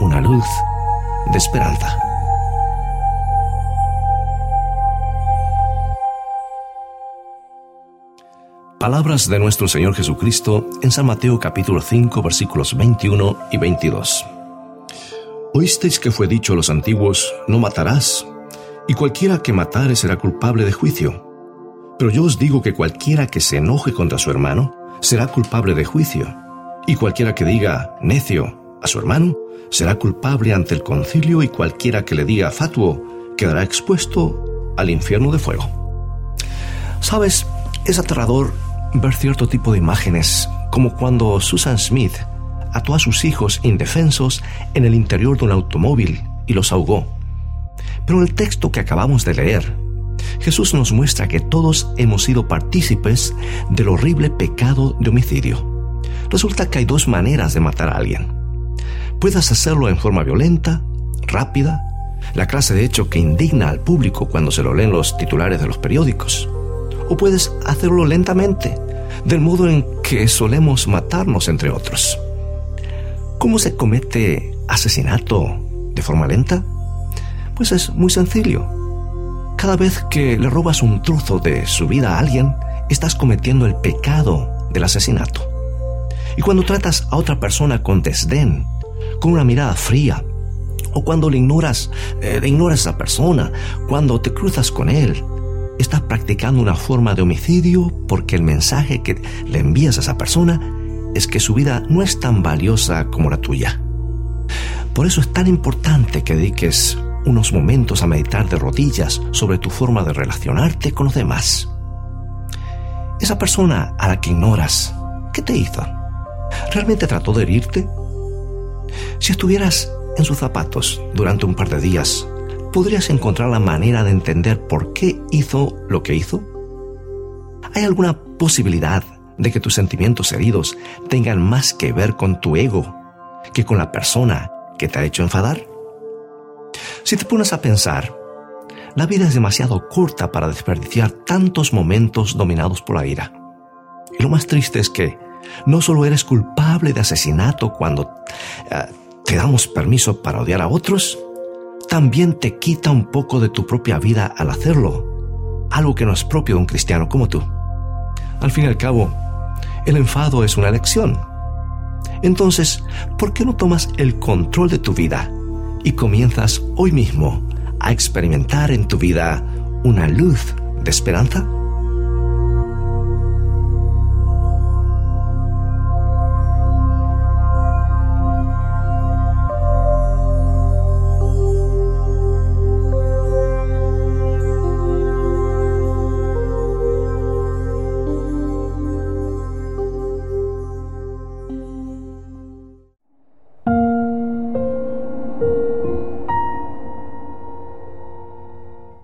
una luz de esperanza. Palabras de nuestro Señor Jesucristo en San Mateo capítulo 5 versículos 21 y 22. Oísteis que fue dicho a los antiguos, no matarás, y cualquiera que matare será culpable de juicio. Pero yo os digo que cualquiera que se enoje contra su hermano será culpable de juicio, y cualquiera que diga necio a su hermano será culpable ante el concilio, y cualquiera que le diga fatuo quedará expuesto al infierno de fuego. Sabes, es aterrador ver cierto tipo de imágenes, como cuando Susan Smith ató a sus hijos indefensos en el interior de un automóvil y los ahogó. Pero en el texto que acabamos de leer, Jesús nos muestra que todos hemos sido partícipes del horrible pecado de homicidio. Resulta que hay dos maneras de matar a alguien. Puedes hacerlo en forma violenta, rápida, la clase de hecho que indigna al público cuando se lo leen los titulares de los periódicos. O puedes hacerlo lentamente, del modo en que solemos matarnos entre otros. ¿Cómo se comete asesinato de forma lenta? Pues es muy sencillo. Cada vez que le robas un trozo de su vida a alguien, estás cometiendo el pecado del asesinato. Y cuando tratas a otra persona con desdén, con una mirada fría, o cuando le ignoras, eh, ignoras a esa persona, cuando te cruzas con él, estás practicando una forma de homicidio porque el mensaje que le envías a esa persona es que su vida no es tan valiosa como la tuya. Por eso es tan importante que dediques unos momentos a meditar de rodillas sobre tu forma de relacionarte con los demás. Esa persona a la que ignoras, ¿qué te hizo? ¿Realmente trató de herirte? Si estuvieras en sus zapatos durante un par de días, ¿podrías encontrar la manera de entender por qué hizo lo que hizo? ¿Hay alguna posibilidad de que tus sentimientos heridos tengan más que ver con tu ego que con la persona que te ha hecho enfadar? Si te pones a pensar, la vida es demasiado corta para desperdiciar tantos momentos dominados por la ira. Y lo más triste es que no solo eres culpable de asesinato cuando eh, te damos permiso para odiar a otros, también te quita un poco de tu propia vida al hacerlo, algo que no es propio de un cristiano como tú. Al fin y al cabo, el enfado es una elección. Entonces, ¿por qué no tomas el control de tu vida y comienzas hoy mismo a experimentar en tu vida una luz de esperanza?